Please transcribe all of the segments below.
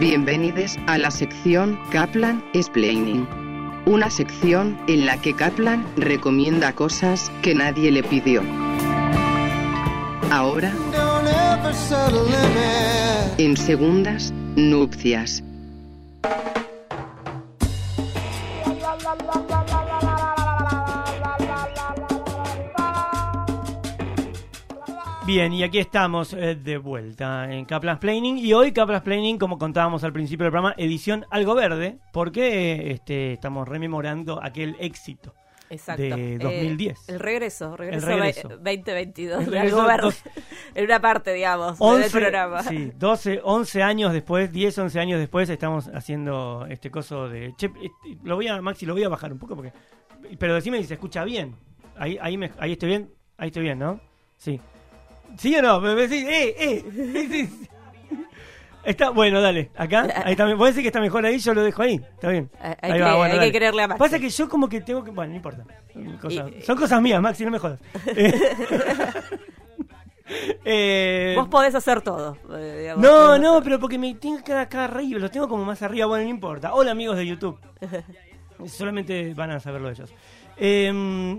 Bienvenidos a la sección Kaplan Explaining. Una sección en la que Kaplan recomienda cosas que nadie le pidió. Ahora, en segundas nupcias. Bien, y aquí estamos eh, de vuelta en Kaplan's Planning. Y hoy Kaplan's Planning, como contábamos al principio del programa, edición algo verde, porque este, estamos rememorando aquel éxito Exacto. de Eh, 2010. el regreso, regreso, El regreso. ve- 2022 El de regreso algo verde. dos- en una parte, digamos, del 11, programa. sí, 12, 11 años después, 10, 11 años después, estamos haciendo este coso de... Che, este, lo voy a, Maxi, lo voy a bajar un poco porque... Pero decime si se escucha bien. Ahí, ahí, me- ahí estoy bien, ahí estoy bien, ¿no? Sí. ¿Sí o no? Me decís, ¡eh, eh! Sí. Está, bueno, dale, acá, ahí también. Vos decís que está mejor ahí, yo lo dejo ahí, está bien. Hay- hay Ahí que- va, bueno, hay que creerle a Maxi. Pasa que yo como que tengo que, bueno, no importa. Cosas- Y- son cosas mías, Maxi, no me jodas. Eh, eh, Vos podés hacer todo. eh, digamos. no, no, pero porque me tengo que acá arriba, los tengo como más arriba, bueno, no importa. Hola amigos de YouTube. Solamente van a saberlo ellos. Eh,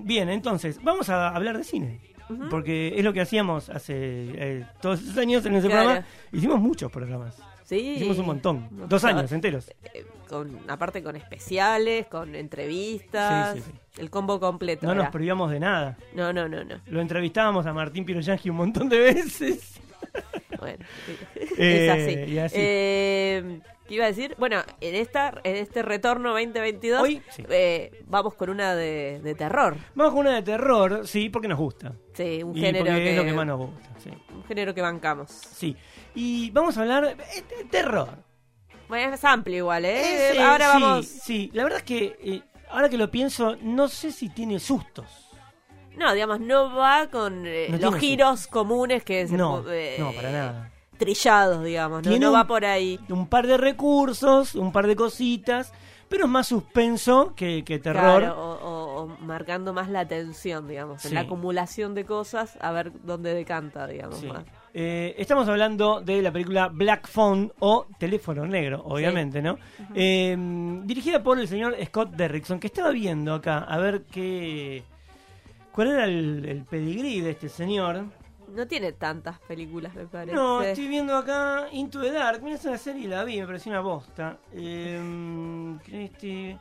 bien, entonces, vamos a hablar de cine. Porque es lo que hacíamos hace eh, todos esos años en ese Claro. programa. Hicimos muchos programas. Sí. Hicimos un montón. No, Dos no, años enteros. eh, Con, aparte con especiales, con entrevistas, Sí, sí, el combo completo. No nos era. privamos de nada. no, no, no, no. Lo entrevistábamos a Martín Piroyanqui un montón de veces. Bueno, Eh, es así. así. Eh, ¿Qué iba a decir? Bueno, en esta en este retorno 2022 Hoy, sí. eh, vamos con una de, de terror. Vamos con una de terror, sí, porque nos gusta. Sí, un Y género que, es lo que más nos gusta, sí. un género que bancamos. Sí. Y vamos a hablar eh, de terror. Bueno, es amplio igual, ¿eh? Eh, sí, Ahora sí, vamos. Sí, la verdad es que eh, ahora que lo pienso, no sé si tiene sustos. No, digamos, no va con eh, No los giros comunes que se No, eh, no, para nada. Trillados, digamos, no, no va por ahí. Un par de recursos, un par de cositas, pero es más suspenso que, que terror. Claro, o, o- o marcando más la atención, digamos, Sí. en la acumulación de cosas, a ver dónde decanta, digamos. Sí. más. Eh, estamos hablando de la película Black Phone o Teléfono Negro, obviamente, ¿no? Eh, dirigida por el señor Scott Derrickson, que estaba viendo acá a ver qué. ¿Cuál era el, el pedigrí de este señor? No tiene tantas películas, me parece. No, estoy viendo acá Into the Dark. Mira, esa serie la vi, me pareció una bosta. Eh, este.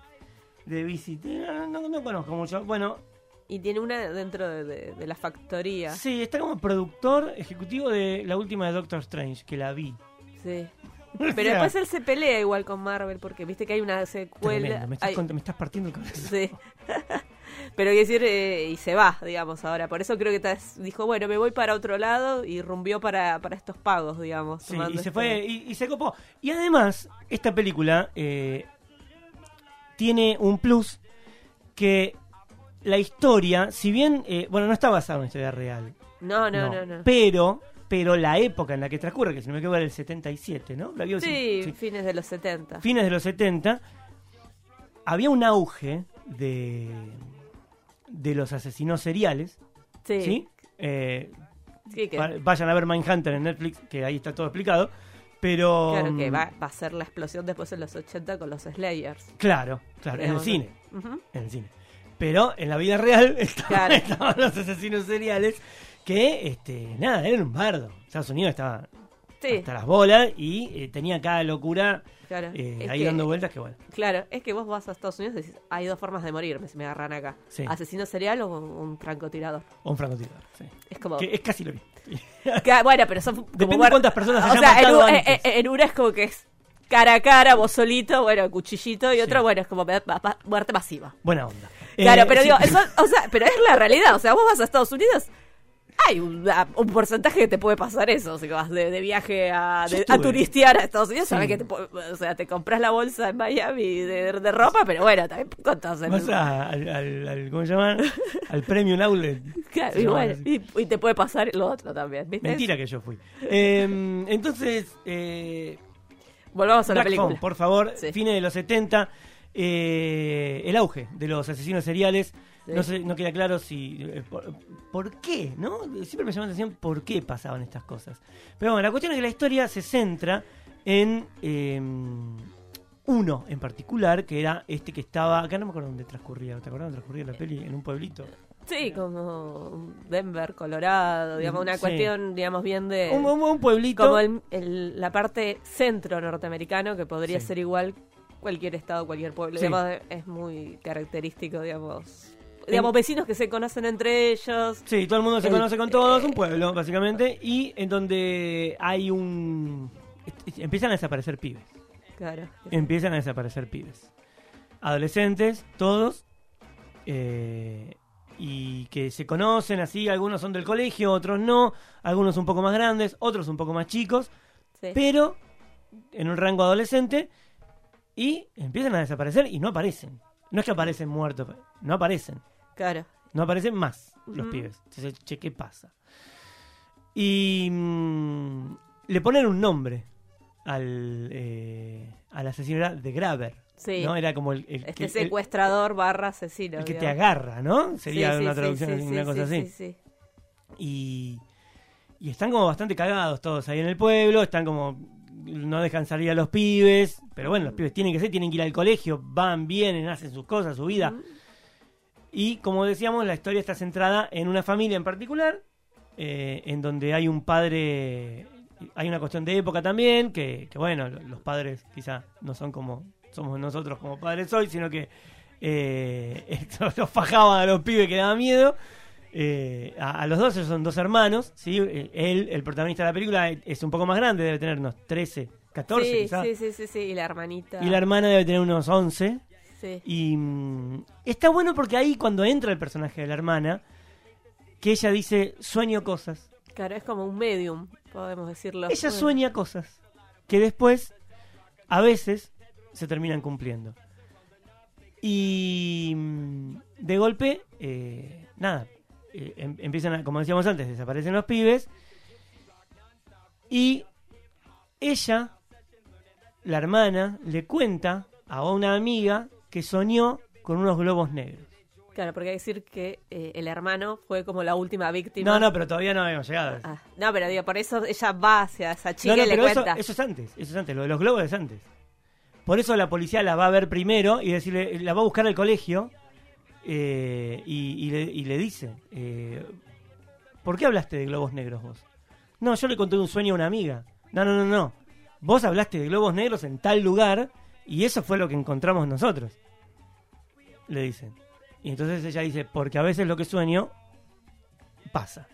De Visit. eh, No, no conozco mucho. Bueno, Y tiene una dentro de, de- de la factoría. sí, está como productor ejecutivo de la última de Doctor Strange, que la vi. Sí. Pero sea, después él se pelea igual con Marvel, porque viste que hay una secuela. tremendo, me, estás hay- me estás partiendo el corazón. Sí. Pero decir, eh, y se va, digamos, ahora. Por eso creo que dijo, bueno, me voy para otro lado y rumbió para, para estos pagos, digamos. Sí, y se este- fue y, y se copó. Y además, esta película eh, tiene un plus que la historia, si bien, eh, bueno, no está basada en una historia real, No, no, no, no. pero pero la época en la que transcurre, que si no me equivoco era el 77, ¿no? Sí. fines de los 70. Fines de los 70, había un auge de, de los asesinos seriales, Sí, ¿sí? Eh, sí, que, va- vayan a ver Mindhunter en Netflix, que ahí está todo explicado. Pero. claro que mm, va, va a ser la explosión después en los 80 con los Slayers. Claro, claro, en el cine. En el cine. Pero en la vida real estaban, Claro. estaban los asesinos seriales que, este, nada, eran un bardo. Estados Unidos estaba Sí, hasta las bolas y eh, tenía cada locura claro. eh, ahí que- dando vueltas que bueno. Claro, es que vos vas a Estados Unidos y decís, hay dos formas de morir, me, me agarran acá. Sí. Asesino serial o un, francotirador. O un francotirador. sí. Es como... Que es casi lo mismo. Que, bueno, pero son como Depende cuántas personas O sea, en, u- antes. en- en una es como que es cara a cara, vos solito, bueno, cuchillito, y Sí. otro, bueno, es como muerte masiva. Buena onda. Claro, Eh, pero sí, digo, eso, o sea, pero es la realidad, o sea, vos vas a Estados Unidos, hay un, un porcentaje que te puede pasar eso, que vas de, de viaje a, de- a turistear a Estados Unidos, Sí. sabes que te, o sea, te compras la bolsa en Miami de, de ropa, pero bueno, también contás en Vas a- al, al, al- ¿cómo se llama? Al Premium Outlet. Claro, y, bueno, y, y te puede pasar lo otro también, ¿viste? Mentira que yo fui. Eh, entonces, eh, Volvamos a la película. Por favor, Sí. fines de los 70, eh, el auge de los asesinos seriales. Sí. No, sé, no queda claro si. eh, por, por qué? ¿no? Siempre me llama la atención por qué pasaban estas cosas. Pero bueno, la cuestión es que la historia se centra en eh, uno en particular, que era este que estaba, acá no me acuerdo dónde transcurría, ¿te acuerdas dónde transcurría la peli? En un pueblito. Sí, como Denver, Colorado, digamos, una Sí. cuestión, digamos, bien de... Un, un- un pueblito. como el- el- la parte centro norteamericano, que podría Sí. ser igual cualquier estado, cualquier pueblo. Sí. Digamos, es muy característico, digamos. Digamos, vecinos que se conocen entre ellos. Sí, todo el mundo se El- conoce con todos, un pueblo, básicamente, y en donde hay un... Empiezan a desaparecer pibes. Claro. Empiezan a desaparecer pibes. Adolescentes, todos, eh, y que se conocen así, algunos son del colegio, otros no, algunos un poco más grandes, otros un poco más chicos, Sí. pero en un rango adolescente, y empiezan a desaparecer y no aparecen. No es que aparecen muertos, no aparecen. Claro. No aparecen más los pibes. Entonces, che, ¿qué pasa? Y mm, le ponen un nombre al, eh, al asesino, era de Graver. Sí. ¿no? Era como el, el Este que, el- secuestrador barra asesino. el que te agarra, ¿no? Sería Sí, una sí, traducción, una cosa sí, así. sí, sí. Y, y están como bastante cagados todos ahí en el pueblo, están como no dejan salir a los pibes, pero bueno, los pibes tienen que ser, tienen que ir al colegio, van, vienen, hacen sus cosas, su vida. Y como decíamos, la historia está centrada en una familia en particular, eh, en donde hay un padre, hay una cuestión de época también, que, que bueno, lo- los padres quizá no son como somos nosotros como padres hoy, sino que eh, los fajaban a los pibes que daba miedo. Eh, a, a los dos, ellos son dos hermanos, ¿sí? Él, el protagonista de la película, es un poco más grande, debe tener unos 13, 14 sí, sí, sí, sí, sí. Y la hermanita. Y la hermana debe tener unos 11. Sí. Y mm, está bueno porque ahí cuando entra el personaje de la hermana, que ella dice, sueño cosas. Claro, es como un medium, podemos decirlo. Ella Bueno. sueña cosas que después, a veces, se terminan cumpliendo. Y mm, de golpe, eh, nada, eh, em- empiezan, a, como decíamos antes, desaparecen los pibes. Y ella, la hermana, le cuenta a una amiga que soñó con unos globos negros. Claro, porque hay que decir que eh, el hermano fue como la última víctima. No, no, pero todavía no habíamos llegado. Ah, no, pero digo, por eso ella va hacia esa chica No, no, y le pero eso, eso es antes, eso es antes, lo de los globos es antes. Por eso la policía la va a ver primero y decirle, la va a buscar al colegio eh, y, y le, y le dice, eh, ¿por qué hablaste de globos negros vos? No, yo le conté un sueño a una amiga. No, no, no, no. Vos hablaste de globos negros en tal lugar y eso fue lo que encontramos nosotros. Le dicen. Y entonces ella dice, porque a veces lo que sueño pasa.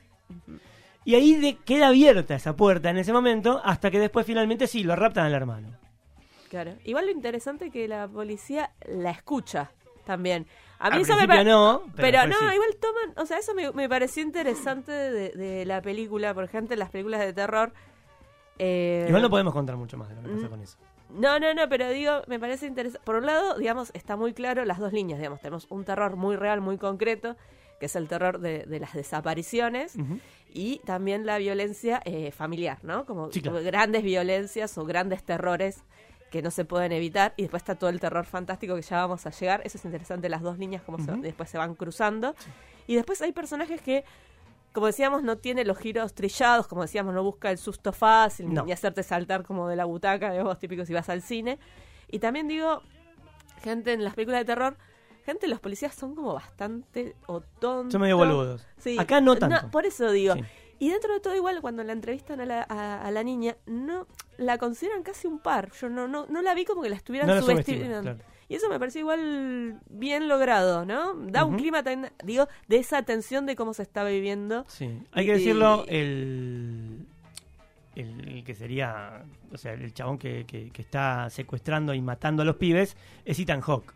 Y ahí de- queda abierta esa puerta en ese momento hasta que después finalmente sí, lo raptan al hermano. Claro. Igual lo interesante es que la policía la escucha también. A mí Al eso me principio pa- no, pero Pero, no, sí. igual toman, o sea, eso me, me pareció interesante de, de la película, por ejemplo, en las películas de terror. eh, Igual no podemos contar mucho más de lo que pasa con eso. No, no, no, pero digo, me parece interesante. Por un lado, digamos, está muy claro las dos líneas, digamos, tenemos un terror muy real, muy concreto, que es el terror de, de las desapariciones y también la violencia eh, familiar, ¿no? Como, Sí, claro. como grandes violencias o grandes terrores que no se pueden evitar y después está todo el terror fantástico que ya vamos a llegar. Eso es interesante, las dos líneas como se- después se van cruzando. Y después hay personajes que, como decíamos, no tiene los giros trillados, como decíamos, no busca el susto fácil No. ni hacerte saltar como de la butaca, digamos, típico si vas al cine. Y también digo, gente en las películas de terror, gente, los policías son como bastante o tontos. Son medio boludos. Sí. Acá no tanto. por eso digo. Sí. Y dentro de todo igual, cuando la entrevistan a la, a, a la niña, no la consideran casi un par. Yo no, no, no la vi como que la estuvieran No subestimando. claro. Y eso me pareció igual bien logrado, ¿no? Da un clima también, digo, de esa tensión de cómo se estaba viviendo. Sí. Hay que Y- decirlo, el, el, el que sería, o sea, el chabón que, que- que está secuestrando y matando a los pibes es Ethan Hawke.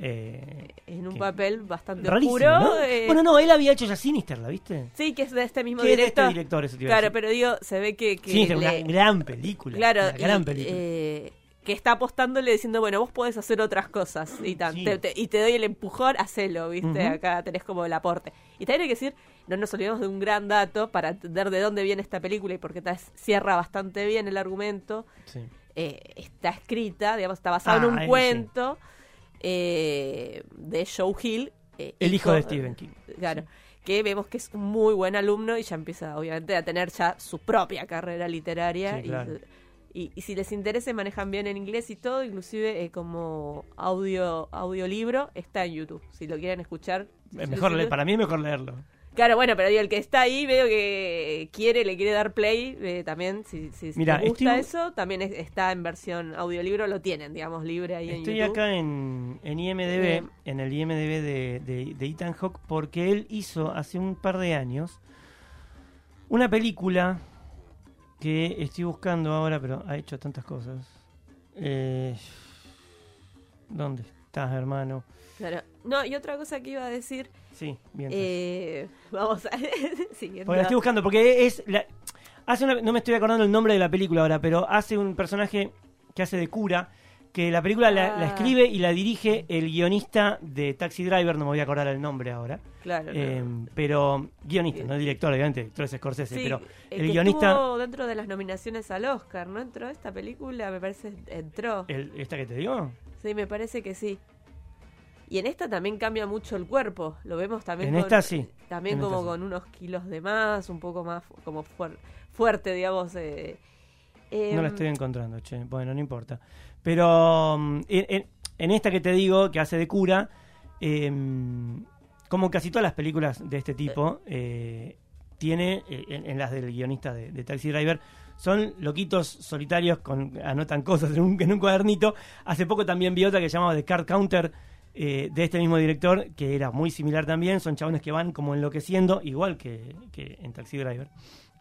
Eh, En un que- papel bastante oscuro. ¿no? eh, Bueno, no, él había hecho ya Sinister, ¿la viste? Sí, que es de este mismo Que es de director. este director, eso te iba a Claro, decir. pero digo, se ve que... que Sinister, le- una gran película. Claro, una gran y, película. eh, que está apostándole diciendo, bueno, vos podés hacer otras cosas y, tan, Sí. te, te- y te doy el empujón, hacelo, ¿viste? Acá tenés como el aporte. Y también hay que decir, no nos olvidemos de un gran dato para entender de dónde viene esta película y porque tal- cierra bastante bien el argumento. Sí. Eh, está escrita, digamos, está basado Ah, en un ahí cuento eh, de Joe Hill. eh, El hijo de Stephen King. Claro. Que vemos que es un muy buen alumno y ya empieza, obviamente, a tener ya su propia carrera literaria. Sí, claro. Y, y si les interesa, manejan bien en inglés y todo, inclusive eh, como audio audiolibro, está en YouTube. Si lo quieren escuchar. Es mejor leer- para mí es mejor leerlo. Claro, bueno, pero digo, el que está ahí, veo que quiere, le quiere dar play, eh, también, si, si Mira, gusta estoy- eso, también es- está en versión audiolibro, lo tienen, digamos, libre ahí en Estoy YouTube. acá en, en IMDB, en el IMDB de, de, de Ethan Hawke, porque él hizo hace un par de años una película que estoy buscando ahora, pero ha hecho tantas cosas. Eh, ¿Dónde estás, hermano? Claro. No, y otra cosa que iba a decir, Sí, bien. eh, vamos a... siguiendo. Porque la estoy buscando, porque es. La, hace una- no me estoy acordando el nombre de la película ahora, pero hace un personaje que hace de cura. Que la película la, la Ah. escribe y la dirige el guionista de Taxi Driver, no me voy a acordar el nombre ahora. Claro, no. Eh, pero guionista, no director, obviamente, director es Scorsese, Sí, pero el, el que guionista, estuvo dentro de las nominaciones al Oscar, ¿no entró esta película? Me parece entró. el- esta que te digo, Sí, me parece que sí. Y en esta también cambia mucho el cuerpo. Lo vemos también. En con- esta sí, También en como sí. con unos kilos de más, un poco más como fuer- fuerte, digamos. eh. no la Em, estoy encontrando, che, bueno, no importa. Pero mm, en, esta que te digo, que hace de cura, eh, como casi todas las películas de este tipo, eh, tiene, eh, en, las del guionista de, Taxi Driver, son loquitos solitarios, con anotan cosas en un, cuadernito. Hace poco también vi otra que se llamaba The Card Counter, eh, de este mismo director, que era muy similar también. Son chabones que van como enloqueciendo, igual que, en Taxi Driver.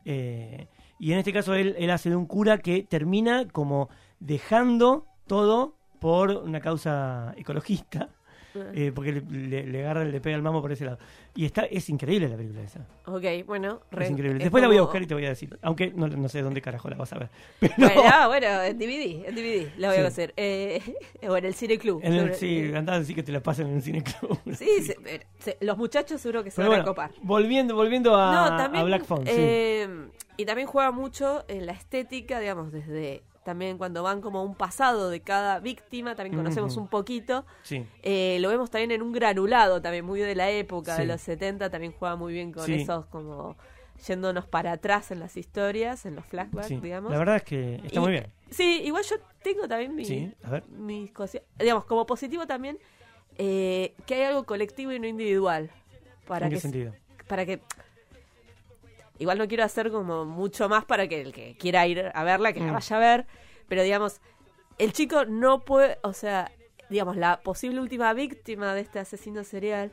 Y en este caso él hace de un cura que termina como dejando todo por una causa ecologista, eh, porque le, le- le agarra, le pega el mamo por ese lado. Y está es increíble la película esa. Ok, bueno. re- Es increíble. es Después la voy a buscar y te voy a decir. Aunque no, no sé dónde carajo la vas a ver. Pero Bueno, ah, bueno, en DVD, en DVD la voy Sí. a hacer. Eh, o en el Cine Club. en el, sí, andá a decir que te la pasen en el cine club. Sí, se- eh, se- los muchachos seguro que se Pero van a copar. volviendo, volviendo a, no, también, a Black Phone, sí. eh, Y también juega mucho en la estética, digamos, desde también cuando van como a un pasado de cada víctima, también conocemos un poquito. Sí. Eh, lo vemos también en un granulado, también muy de la época, de los 70, también juega muy bien con Sí. esos como yéndonos para atrás en las historias, en los flashbacks, digamos. La verdad es que está Y- muy bien. Sí, igual yo tengo también mi, Sí, a ver. mis cosas. Digamos, como positivo también, eh, que hay algo colectivo y no individual. Para ¿En qué que, sentido? para que igual no quiero hacer como mucho más para que el que quiera ir a verla que la Mm. vaya a ver pero digamos el chico no puede o sea digamos la posible última víctima de este asesino serial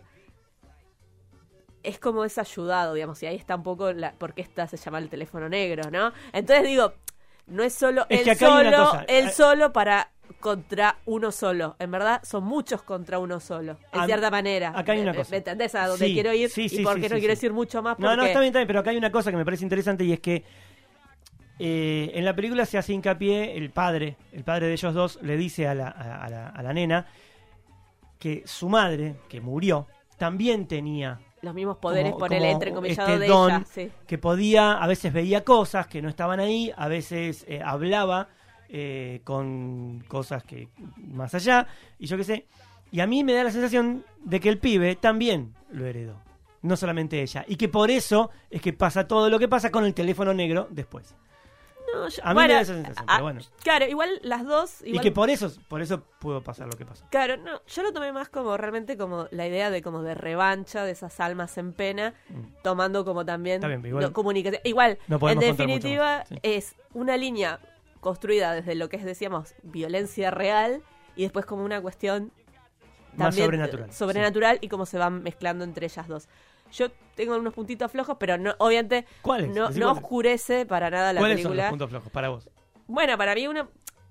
es como es ayudado digamos y ahí está un poco la por qué esta se llama el teléfono negro no entonces digo no es solo Es él solo él ah, solo para contra uno solo. En verdad, son muchos contra uno solo. En A- cierta manera. acá hay una ¿Me- cosa. ¿Me entendés a dónde Sí, quiero ir? sí, y sí, por sí, qué no quiero decir mucho más. No, no, porque- está bien, está bien, pero acá hay una cosa que me parece interesante y es que eh, en la película se hace hincapié, el padre, el padre de ellos dos, le dice a la, a, a la, a la nena que su madre, que murió, también tenía, Los mismos poderes, por el entrecomillado este de don ella. Sí. que podía, a veces veía cosas que no estaban ahí, a veces eh, hablaba eh, con cosas que más allá, y yo qué sé. Y a mí me da la sensación de que el pibe también lo heredó, no solamente ella, y que por eso es que pasa todo lo que pasa con el teléfono negro después. No, yo- A mí bueno, me da esa sensación, ah, pero bueno. Claro, igual las dos. Y igual- que por eso, por eso pudo pasar lo que pasó. Claro, no, yo lo tomé más como realmente como la idea de como de revancha de esas almas en pena, Mm. tomando como también bien, igual- no, comunicación. Igual, No en definitiva, sí. es una línea construida desde lo que es, decíamos, violencia real y después como una cuestión Más también sobrenatural, eh, sobrenatural y cómo se van mezclando entre ellas dos. Yo tengo unos puntitos flojos, pero no, obviamente ¿Cuáles? no, no cuáles. oscurece para nada la ¿Cuáles son película. los puntos flojos para vos? Bueno, para mí una...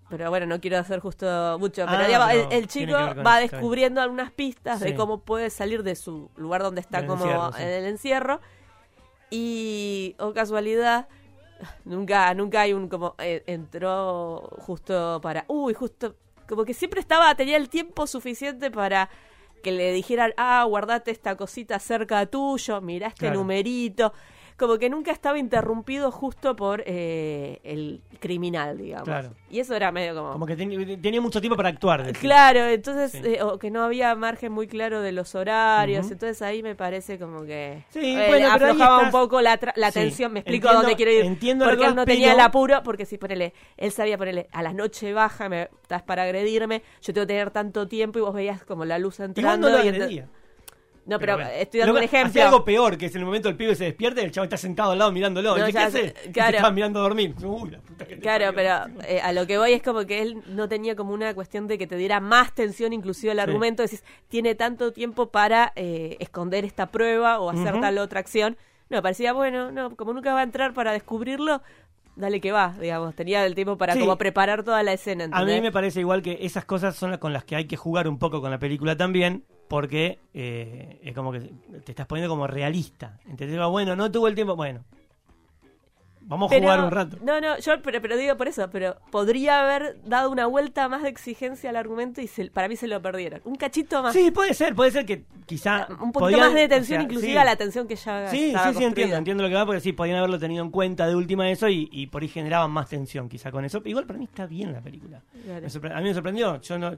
Pero bueno, no quiero hacer justo mucho. Pero Ah, digamos, el, chico va eso, descubriendo algunas pistas Sí. de cómo puede salir de su lugar donde está como encierro, sí. en el encierro. Y, o casualidad, nunca nunca hay un como... eh, entró justo para... Uy, justo... Como que siempre estaba, tenía el tiempo suficiente para que le dijeran, ah, guardate esta cosita cerca tuyo, mirá este Claro. numerito. Como que nunca estaba interrumpido justo por eh, el criminal, digamos. Claro. Y eso era medio como... Como que ten- tenía mucho tiempo para actuar. decís. Claro, entonces, Sí. eh, o que no había margen muy claro de los horarios, entonces ahí me parece como que Sí, eh, bueno, aflojaba un estás- poco la, tra- la tensión, me explico entiendo- a dónde quiero ir, entiendo porque que él no tenía pero- el apuro, porque si ponele, él sabía ponerle a la noche baja, me estás para agredirme, yo tengo que tener tanto tiempo y vos veías como la luz Igual entrando. no lo y. no, pero, bueno. estoy dando un ejemplo. Hacía algo peor, que es en el momento el pibe se despierta y el chavo está sentado al lado mirándolo. No, y dice, ¿qué ya hace? claro. estaba mirando a dormir. Uy, la puta que te Claro, parió. pero eh, a lo que voy es como que él no tenía como una cuestión de que te diera más tensión inclusive el Sí. argumento. Decís, tiene tanto tiempo para eh, esconder esta prueba o hacer tal otra acción. No, parecía, bueno, no, como nunca va a entrar para descubrirlo, dale que va, digamos. Tenía el tiempo para Sí. como preparar toda la escena, A mí me parece igual que esas cosas son las con las que hay que jugar un poco con la película también, porque eh, es como que te estás poniendo como realista. ¿Entendés? Va, Bueno, no tuvo el tiempo. Bueno, vamos a Pero- jugar un rato. No, no, yo pero, pero digo por eso, pero podría haber dado una vuelta más de exigencia al argumento y se- para mí se lo perdieron. Un cachito más. Sí, puede ser, puede ser que quizá. un poquito podían- más de tensión, o sea, inclusive sí. a la tensión que ya Sí, estaba sí, sí, entiendo, entiendo lo que va, porque sí, podían haberlo tenido en cuenta de última eso y, y por ahí generaban más tensión quizá con eso. Igual para mí está bien la película. Claro. A mí me sorprendió. Yo no,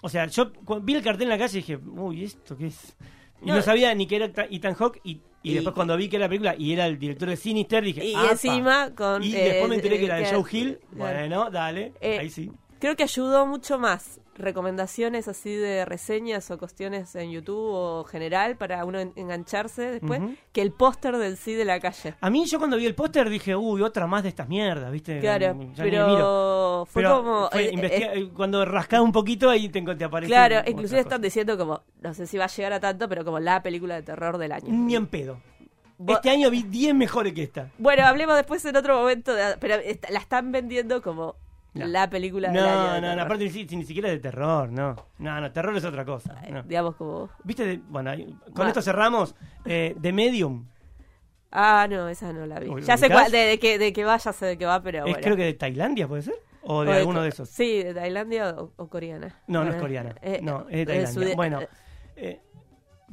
o sea, yo vi el cartel en la calle y dije, uy, ¿esto qué es? Y no, No. sabía ni que era Ethan Hawke y, y Y- después cuando vi que era la película y era el director de Sinister dije, Y "Apa". encima con... Y eh, después me enteré que era de Joe Hill. Bueno, dale, Eh, ahí sí. Creo que ayudó mucho más recomendaciones así de reseñas o cuestiones en YouTube o general para uno en- engancharse después que el póster del sí de la calle. A mí yo cuando vi el póster dije, uy, otra más de estas mierdas, ¿viste? Claro, Ya ni miro. pero fue Pero como... fue eh, eh, eh, cuando rascaba un poquito ahí te, te aparece claro, inclusive están diciendo como, no sé si va a llegar a tanto, pero como la película de terror del año. Ni en pedo. Este año vi 10 mejores que esta. Bueno, hablemos después en otro momento, de- pero la están vendiendo como No. la película No, de no, no, aparte ni, si- ni siquiera de terror, no. No, no, terror es otra cosa. no. Digamos como... ¿Viste? de- bueno, con Va. esto cerramos. Eh, The Medium. Ah, no, esa no la vi. Uy, Ya sé cuál, de, de que, de que va, ya sé de qué va, pero Es bueno. creo que de Tailandia, ¿puede ser? ¿O de O alguno de esos? Sí, de Tailandia o, o coreana. No, no es coreana. eh, no, es de eh, Tailandia. bueno, eh,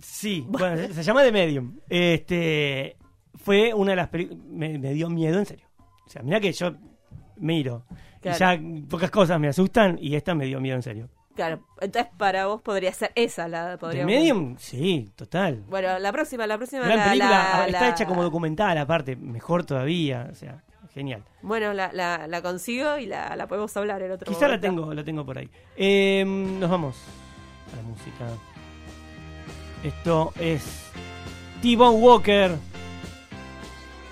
sí, bueno, se, se llama The Medium. Este, fue una de las películas... Me, me dio miedo, en serio. O sea, mira que yo miro. Claro. Ya pocas cosas me asustan y esta me dio miedo, en serio. Claro, entonces para vos podría ser esa la The podríamos- Medium, sí, total. Bueno, la próxima, la próxima Gran la- película, la- está la- hecha como documental aparte, mejor todavía, o sea, genial. Bueno, la, la, la consigo y la, la podemos hablar en otro Quizá la momento. tengo, la tengo por ahí. Eh, nos vamos a la música. Esto es T-Bone Walker.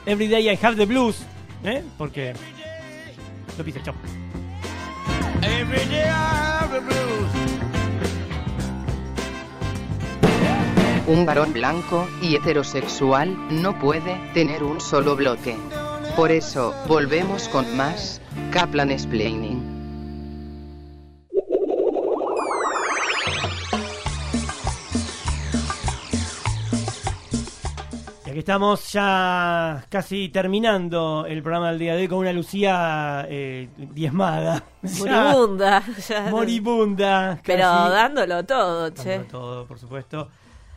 Every day I have the blues. ¿Eh? Porque lo pise, chao. Every day I have the blues. Un varón blanco y heterosexual no puede tener un solo bloque. Por eso, volvemos con más Kaplan Explaining. Estamos ya casi terminando el programa del día de hoy con una Lucía eh, diezmada. Moribunda. ya. moribunda. Pero casi. dándolo todo, che. Dándolo todo, por supuesto.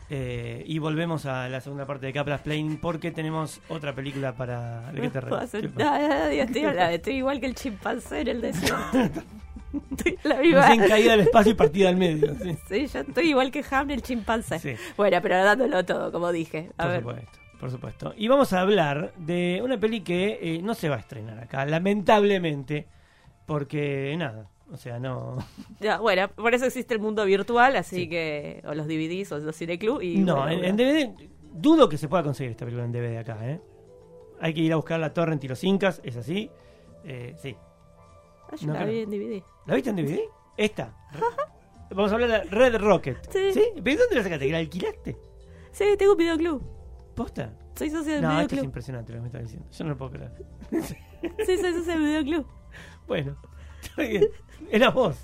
Eh, y volvemos a la segunda parte de Caplas Plane porque tenemos otra película para... ¿De qué te No nada, Dios, estoy, hablando- estoy igual que el chimpancé en el desierto. Estoy la misma. Recién caída al espacio y partida al medio. Sí, Sí, yo estoy igual que Hamlet el chimpancé. Sí. Bueno, pero dándolo todo, como dije. A por ver. supuesto. Por supuesto. Y vamos a hablar de una peli que eh, no se va a estrenar acá, lamentablemente, porque nada, o sea, no... Ya, bueno, por eso existe el mundo virtual, así que. O los DVDs o los cineclub. Y no, bueno, en, en DVD dudo que se pueda conseguir esta película en DVD acá, ¿eh? Hay que ir a buscar la torrent y los incas, es así. Eh, sí. Ah, yo no la creo. vi en DVD. ¿La viste en DVD? Esta. Vamos a hablar de Red Rocket. Sí. ¿Pero dónde la sacaste? ¿Que la alquilaste? Sí, tengo un videoclub. ¿Posta? Soy socio del No, esto es impresionante lo que me estás diciendo. Yo no lo puedo creer. Sí, soy socio del videoclub. Bueno, está bien. Era vos.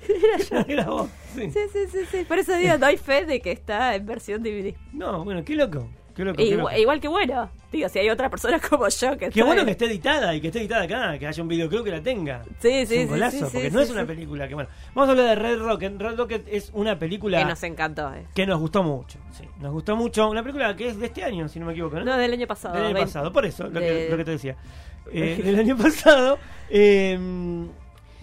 Era yo. Era vos. Sí. Sí, sí, sí, sí. Por eso digo, doy fe de que está en versión DVD. No, bueno, qué loco. Qué loco. E qué igual, loco. igual que bueno. Digo, si hay otra persona como yo que Qué bueno en- que esté editada y que esté editada acá, que haya un videoclub que la tenga. Sí, Es sí, un sí, golazo, sí, porque sí, no sí, es una película que bueno. Vamos a hablar de Red Rocket. Red Rocket es una película que nos encantó. eh. que nos gustó mucho. Sí, nos gustó mucho. Una película que es de este año, si no me equivoco, ¿no? No, del año pasado. del año pasado, por eso, lo, que, lo que te decía. Eh, del año pasado. eh,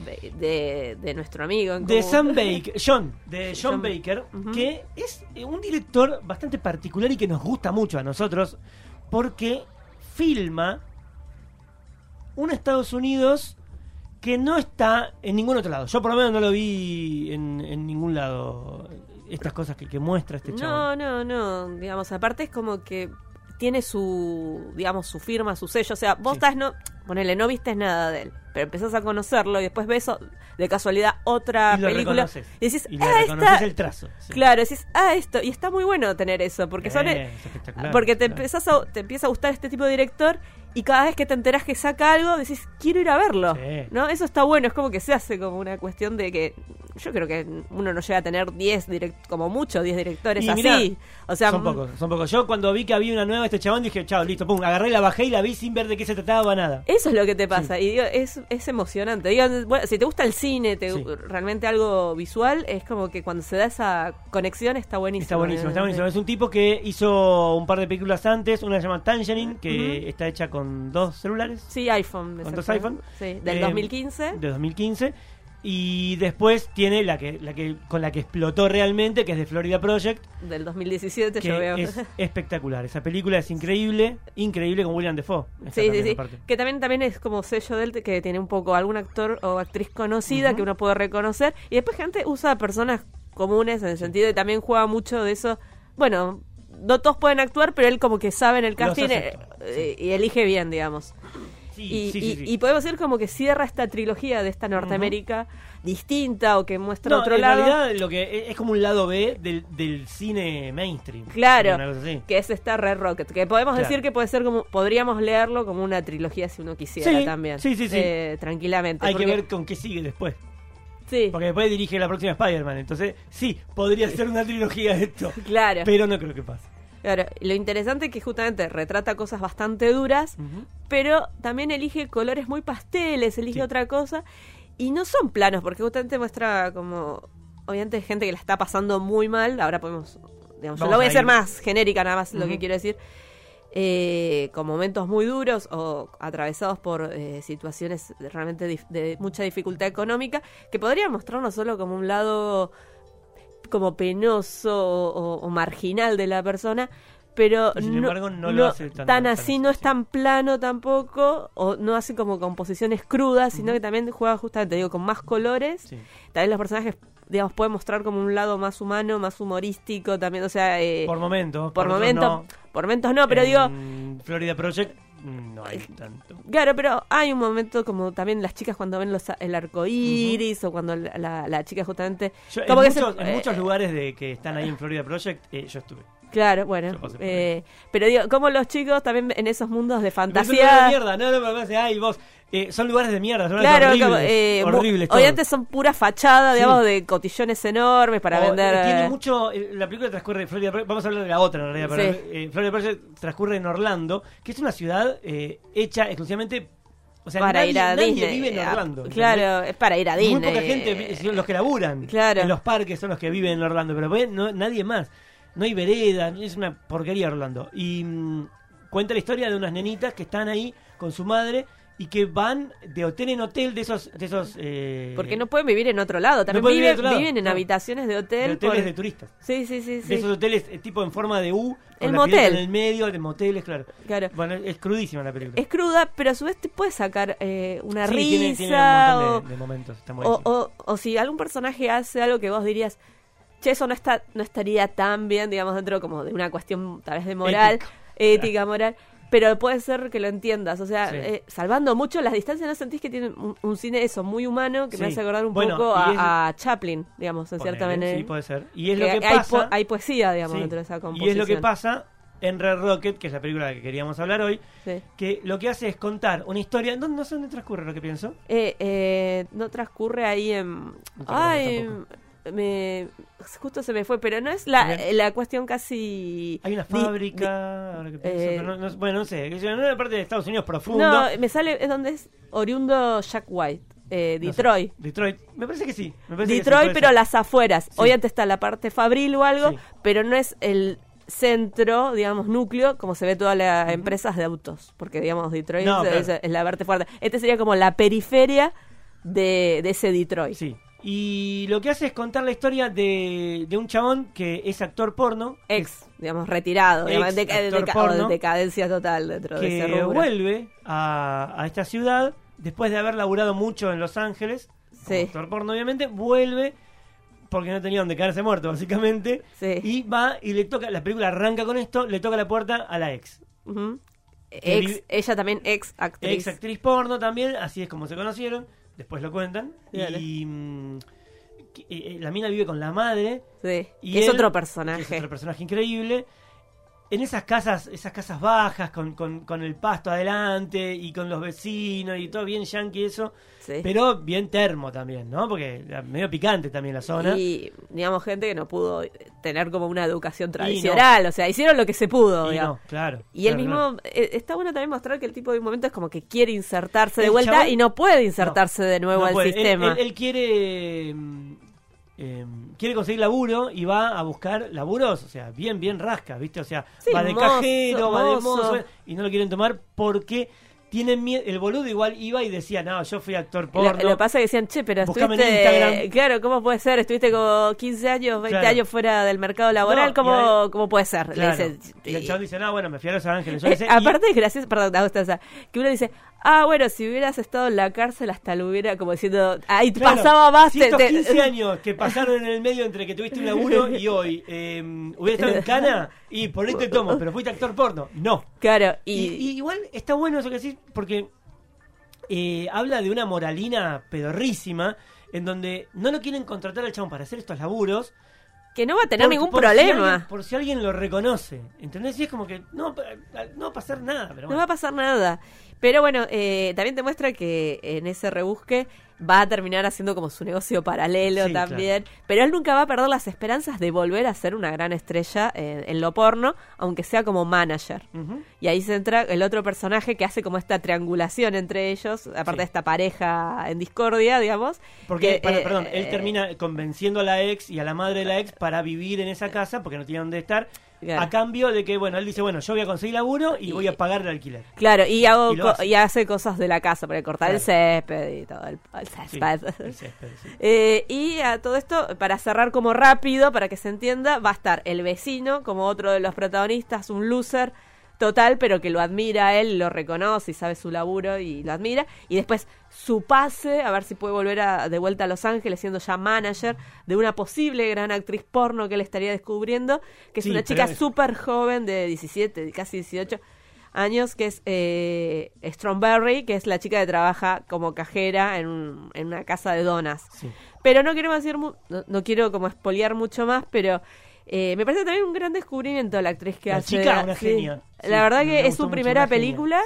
De, de, de nuestro amigo. en de. Sam Baker, John, de John John- Baker, que es eh, un director bastante particular y que nos gusta mucho a nosotros, porque filma un Estados Unidos que no está en ningún otro lado. Yo por lo menos no lo vi en, en ningún lado. Estas cosas que, que muestra este No, chaval. no, no. Digamos, aparte es como que tiene su, digamos, su firma, su sello. O sea, vos Sí. estás, no, ponele, no viste nada de él, pero empezás a conocerlo y después ves de casualidad otra Y película reconoces. y decís, Y ah, esta... el trazo. sí. Claro, decís, ah, esto. Y está muy bueno tener eso, porque son... Eh, es espectacular, Porque te, claro. empezás a, te empieza a gustar este tipo de director y cada vez que te enterás que saca algo, decís, quiero ir a verlo. Sí. ¿No? Eso está bueno, es como que se hace como una cuestión de que yo creo que uno no llega a tener 10, direct- como mucho, 10 directores Y así. mirá, o sea, son mm, pocos, son pocos. Yo cuando vi que había una nueva este chabón dije, chao, listo, pum, agarré, la bajé y la vi sin ver de qué se trataba nada. Eso es lo que te pasa. Y digo, es, es emocionante. Digo, bueno, si te gusta el cine, te, Sí. realmente algo visual, es como que cuando se da esa conexión está buenísimo. Está buenísimo, está buenísimo. Es un tipo que hizo un par de películas antes, una se llama Tangerine, que está hecha con dos celulares Sí, iPhone. ¿Con dos iPhone? Sí, del Eh, 2015. de 2015. Y después tiene la que, la que con la que explotó realmente, que es de Florida Project, Del 2017 yo que veo. es espectacular. Esa película es increíble, increíble con William Defoe. Sí, sí, sí. Que también, también es como sello de él, que tiene un poco algún actor o actriz conocida que uno puede reconocer. Y después gente usa personas comunes en el sentido de también juega mucho de eso. Bueno, no todos pueden actuar, pero él como que sabe en el casting eh, eh, y elige bien, digamos. Sí, y, sí, sí, y podemos decir como que cierra esta trilogía de esta Norteamérica distinta o que muestra No, otro en lado. realidad lo que es, es como un lado B del, del cine mainstream. Claro, que es esta Red Rocket, que podemos Claro. decir que puede ser como, podríamos leerlo como una trilogía si uno quisiera también. sí, sí, sí. Eh, tranquilamente. Hay que ver con qué sigue después. Sí, Porque después dirige la próxima Spider-Man. Entonces, sí, podría ser una trilogía de esto. claro. Pero no creo que pase. Claro, lo interesante es que justamente retrata cosas bastante duras, pero también elige colores muy pasteles, elige Sí. otra cosa, y no son planos, porque justamente muestra como, obviamente gente que la está pasando muy mal, ahora podemos, digamos, yo lo voy a a hacer ir. más genérica nada más lo que quiero decir, eh, con momentos muy duros o atravesados por eh, situaciones realmente de mucha dificultad económica, que podrían mostrarnos solo como un lado como penoso o, o marginal de la persona, pero sin embargo, no lo hace tan- así, no es tan plano tampoco, o no hace como composiciones crudas, sino que también juega justamente, digo, con más colores. Sí. También los personajes, digamos, pueden mostrar como un lado más humano, más humorístico también, o sea, eh, Por momentos. por momentos, no. por momentos no, pero En digo, Florida Project no hay tanto. Claro, pero hay un momento como también las chicas cuando ven los, el arco iris o cuando la, la- la chica justamente. Yo, en, como que se- muchos, en eh, muchos lugares de que están ahí en Florida Project, eh, yo estuve. Claro, bueno. Eh, pero digo, como los chicos también en esos mundos de Pero son fantasía. de mierda, no, no, pero me ay, vos, eh, son lugares de mierda, son Claro, horribles, como, eh, horribles son pura fachada, Sí. digamos, de cotillones enormes para O, vender. eh, tiene eh, mucho. eh, La película transcurre en Florida. Vamos a hablar de la otra en realidad. Pero, Sí. eh, Florida Project transcurre en Orlando, que es una ciudad eh, hecha exclusivamente. O sea, para nadie, ir a nadie Disney. vive en eh, Orlando. claro, es para ir a Disney. Muy poca gente, los que laburan Claro. en los parques son los que viven en Orlando, pero no, nadie más. No hay vereda, es una porquería Orlando. Y mm, cuenta la historia de unas nenitas que están ahí con su madre y que van de hotel en hotel de esos... De esos eh, Porque no pueden vivir en otro lado. También vivir viven, otro lado, viven en no. habitaciones de de hotel. hoteles por- de turistas. Sí, sí, sí. De sí. esos hoteles eh, tipo en forma de U. con El la motel. En el medio, de moteles, claro. Claro. Bueno, es crudísima la película. Es cruda, pero a su vez te puede sacar eh, una Sí, risa tiene, tiene un o, montón de, de momentos. Está o, buenísimo. o- o si algún personaje hace algo que vos dirías, che, eso no está no estaría tan bien, digamos, dentro como de una cuestión tal vez de moral, Ética. ética, moral. Pero puede ser que lo entiendas, o sea, Sí. eh, salvando mucho las distancias, ¿no sentís que tiene un, un cine eso muy humano que me hace acordar un Bueno, poco y a, es- a Chaplin, digamos, en Ponele, cierta manera? Sí, puede ser. Y es Que lo que hay, pasa. po- hay poesía, digamos, sí, dentro de esa y composición. es lo que pasa en Red Rocket, que es la película de la que queríamos hablar hoy, Sí. que lo que hace es contar una historia. ¿Dónde, no sé dónde transcurre lo que pienso? Eh, eh, no transcurre ahí en... No Ay, me justo se me fue, pero no es la, la cuestión casi... Hay una fábrica, ahora que pienso, eh, no- no- bueno, no sé, es una parte de Estados Unidos profundo. No, me sale, es donde es oriundo Jack White, eh, No sé. Detroit. Detroit, me parece que sí. me parece que sí, Detroit, pero ser. las afueras. Obviamente está la parte fabril o algo, Sí. pero no es el centro, digamos, núcleo, como se ve todas las empresas de autos. Porque, digamos, Detroit No, es, claro. es la parte fuerte. Este sería como la periferia de, de ese Detroit. Sí. Y lo que hace es contar la historia de, de un chabón que es actor porno. Ex, digamos, retirado, Ex porno. o decadencia total dentro de ese que vuelve a, a esta ciudad después de haber laburado mucho en Los Ángeles. Sí. actor porno, obviamente. Vuelve porque no tenía donde caerse muerto, básicamente. Sí. Y va y le toca, la película arranca con esto, le toca la puerta a la ex. Que Ex, ella también ex actriz. Ex actriz porno también, así es como se conocieron. Después lo cuentan. Dale. Y mm, que, eh, la mina vive con la madre. Sí, Y que es él, otro que personaje. es otro personaje increíble. En esas casas, esas casas bajas, con, con, con el pasto adelante y con los vecinos y todo bien yankee eso, Sí. pero bien termo también, ¿no? Porque medio picante también la zona. Y, digamos, gente que no pudo tener como una educación tradicional. O sea, hicieron lo que se pudo, Y digamos. no, claro. Y él claro, mismo, claro. eh, está bueno también mostrar que el tipo de un momento es como que quiere insertarse de El vuelta chabón- y no puede insertarse de nuevo al. Él- sistema. Él, él quiere mm, eh, quiere conseguir laburo y va a buscar laburos, o sea, bien, bien rasca, ¿viste? O sea, Sí, va de mozo, cajero, va de mozo. y no lo quieren tomar porque tienen miedo. El boludo igual iba y decía, no, yo fui actor Lo, porno. lo que pasa es que decían, che, pero estuviste. Instagram. Claro, ¿cómo puede ser? Estuviste como 15 años, 20 Claro. años fuera del mercado laboral. No, ¿cómo, y ahí- ¿Cómo puede ser? Le dice, y el chabón dice, no, bueno, me fui a Los Ángeles. Yo Eh, qué sé, y- aparte es gracioso, perdón, Augusta, que uno dice, ah, bueno, si hubieras estado en la cárcel hasta lo hubiera, como diciendo, ahí Claro, pasaba más. te- estos te- 15 años que pasaron en el medio entre que tuviste un laburo y hoy eh, hubiera estado en cana y por ahí te tomo, pero fuiste actor porno. No. Claro, Y, y, y igual está bueno eso que decís porque eh, habla de una moralina pedorrísima en donde no lo quieren contratar al chabón para hacer estos laburos. que no va a tener por- ningún por si problema. alguien- por si alguien lo reconoce. ¿Entendés? Y es como que no, no va a pasar nada. Pero No bueno. va a pasar nada. Pero bueno, eh, también te muestra que en ese rebusque va a terminar haciendo como su negocio paralelo Sí, también. Pero él nunca va a perder las esperanzas de volver a ser una gran estrella eh, en lo porno, aunque sea como manager. Y ahí se entra el otro personaje que hace como esta triangulación entre ellos, aparte Sí. de esta pareja en discordia, digamos. Porque, que, para- eh, perdón, él eh, termina convenciendo a la ex y a la madre de la ex para vivir en esa casa porque no tiene dónde estar. Claro. A cambio de que, bueno, él dice, bueno, yo voy a conseguir laburo y, Y- voy a pagar el alquiler. Claro, y, hago Y co- hace. y hace cosas de la casa, para cortar el césped y todo, el, el Sí, césped. el césped, sí. Eh, y a todo esto, para cerrar como rápido, para que se entienda, va a estar el vecino como otro de los protagonistas, un loser total, pero que lo admira él, lo reconoce y sabe su laburo y lo admira. Y después su pase, a ver si puede volver a- de vuelta a Los Ángeles siendo ya manager de una posible gran actriz porno que él estaría descubriendo, que es Sí, una chica súper joven de 17, casi 18 años, que es eh, Stromberry, que es la chica que trabaja como cajera en, un- en una casa de donas. Sí. Pero no quiero decir, mu- no, no quiero como espolear mucho más, pero eh, me parece también un gran descubrimiento la actriz que La hace. chica, una sí. genia. Sí, la verdad que es su primera genia, película.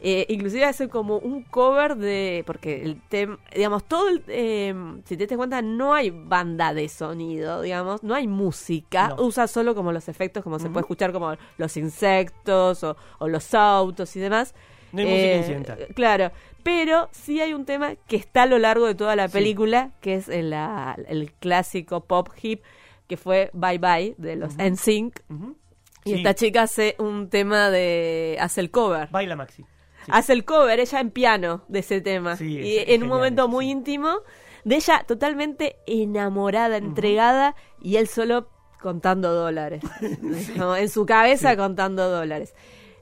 Eh, inclusive hace como un cover de porque el tema digamos todo el eh, si te das cuenta no hay banda de sonido digamos no hay música No. usa solo como los efectos como se puede escuchar como los insectos o, o los autos y demás No hay música incidental. claro pero sí hay un tema que está a lo largo de toda la Sí. película que es el, la- el clásico pop hip que fue Bye Bye de los. NSYNC Ujú. y Sí, esta chica hace un tema de hace el cover Baila Maxi. Sí. hace el cover ella en piano de ese tema Sí, y es- es en un genial momento muy sí. íntimo de ella totalmente enamorada entregada y él solo contando dólares Como en su cabeza Sí. contando dólares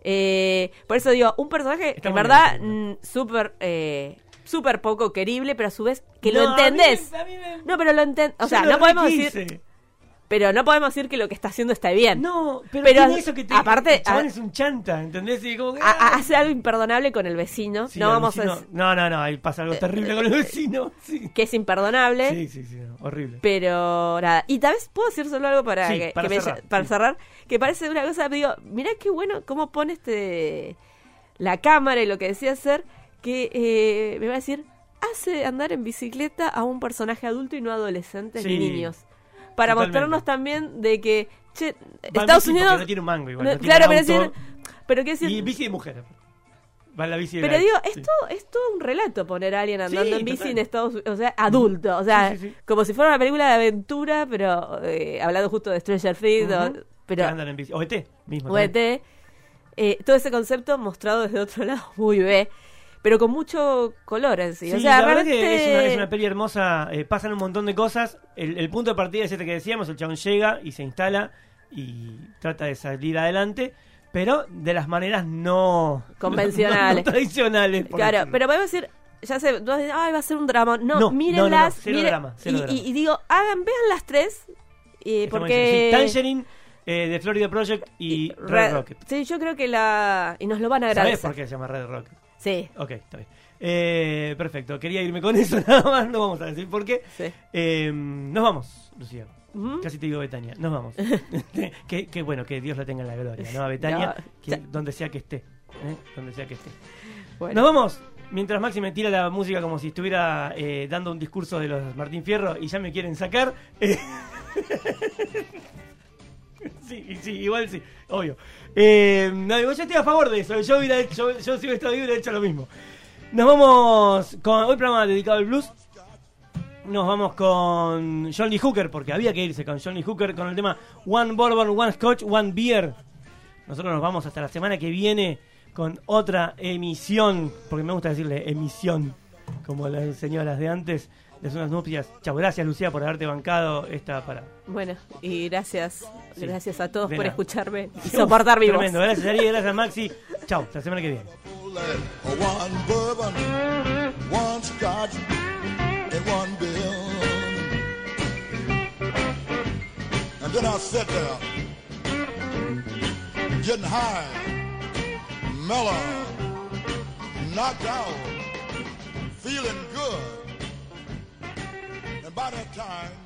Eh, por eso digo un personaje Está en verdad mm, súper eh, súper poco querible pero a su vez que No, lo a mí me- entendés a mí me- no pero lo entendés o yo sea no podemos decir pero no podemos decir que lo que está haciendo está bien No, pero, Pero, tiene eso que te. aparte, el a- es un chanta, ¿entendés? Y como que, A- a- ah, hace algo imperdonable con el vecino sí, no vamos a vecino- decir No, no, no, ahí pasa algo terrible con el vecino. Sí, que es imperdonable sí, sí, sí, no, horrible. Pero nada, y tal vez puedo decir solo algo para, Sí, que, para que me- cerrar, para cerrar, que parece una cosa, digo, mirá qué bueno cómo pone este la cámara y lo que decía hacer, que eh, me va a decir, hace andar en bicicleta a un personaje adulto y no adolescentes ni niños. Para totalmente. mostrarnos también de que, che, Estados Unidos... No tiene un mango igual. no- no claro, pero, auto. decir, pero quiero decir, Y bici de mujer. Va la bici de Pero la- digo, sí. esto es todo un relato poner a alguien andando Sí, en bici total. en Estados Unidos, o sea, adulto, o sea, Sí, como si fuera una película de aventura, pero eh, hablando justo de Stranger Things, o-. Que pero andan en bici. ET mismo. ET, eh, todo ese concepto mostrado desde otro lado, muy B, pero con mucho color en sí. Sí, o sea, la verdad que es una, es una peli hermosa, eh, pasan un montón de cosas. El, el punto de partida es este que decíamos, el chabón llega y se instala y trata de salir adelante, pero de las maneras no Convencionales. no tradicionales. Claro, decirlo. pero podemos decir, ya sé, ay, va a ser un drama. No, No, mírenlas. no, no, cero miren- drama, cero y, drama. y- y digo, hagan, vean las tres, eh, porque... Sí, Tangerine, eh, de Florida Project y Red, Red- Rocket. Sí, yo creo que la... Y nos lo van a ¿Sabes agradecer. por qué se llama Red Rocket? Sí, Ok, está bien. Eh, perfecto, quería irme con eso nada más, no vamos a decir por qué. sí. Eh, nos vamos, Lucía. Casi te digo Betania, nos vamos. que, que bueno, que Dios la tenga en la gloria, ¿no? A Betania, No, que- ya. donde sea que esté. ¿eh? Donde sea que esté. Bueno. Nos vamos. Mientras Maxi me tira la música como si estuviera dando un discurso de los Martín Fierro y ya me quieren sacar. sí, sí, igual sí, obvio. Eh, no, yo estoy a favor de eso. Yo, hubiera hecho, yo, yo si hubiera estado vivo hubiera hecho lo mismo. Nos vamos con. Hoy programa dedicado al blues. Nos vamos con John Lee Hooker, porque había que irse con John Lee Hooker con el tema One Bourbon, One Scotch, One Beer. Nosotros nos vamos hasta la semana que viene con otra emisión, porque me gusta decirle emisión, como las señoras de antes, de unas nupcias. Chau, gracias Lucía por haberte bancado esta para. Bueno, y gracias, Sí. gracias a todos De por nada. escucharme y soportar mi voz. Tremendo, gracias Ari, gracias Maxi. Chau, hasta la semana que viene. And then I sat there, getting high, mellow, knocked out, feeling good. about that time,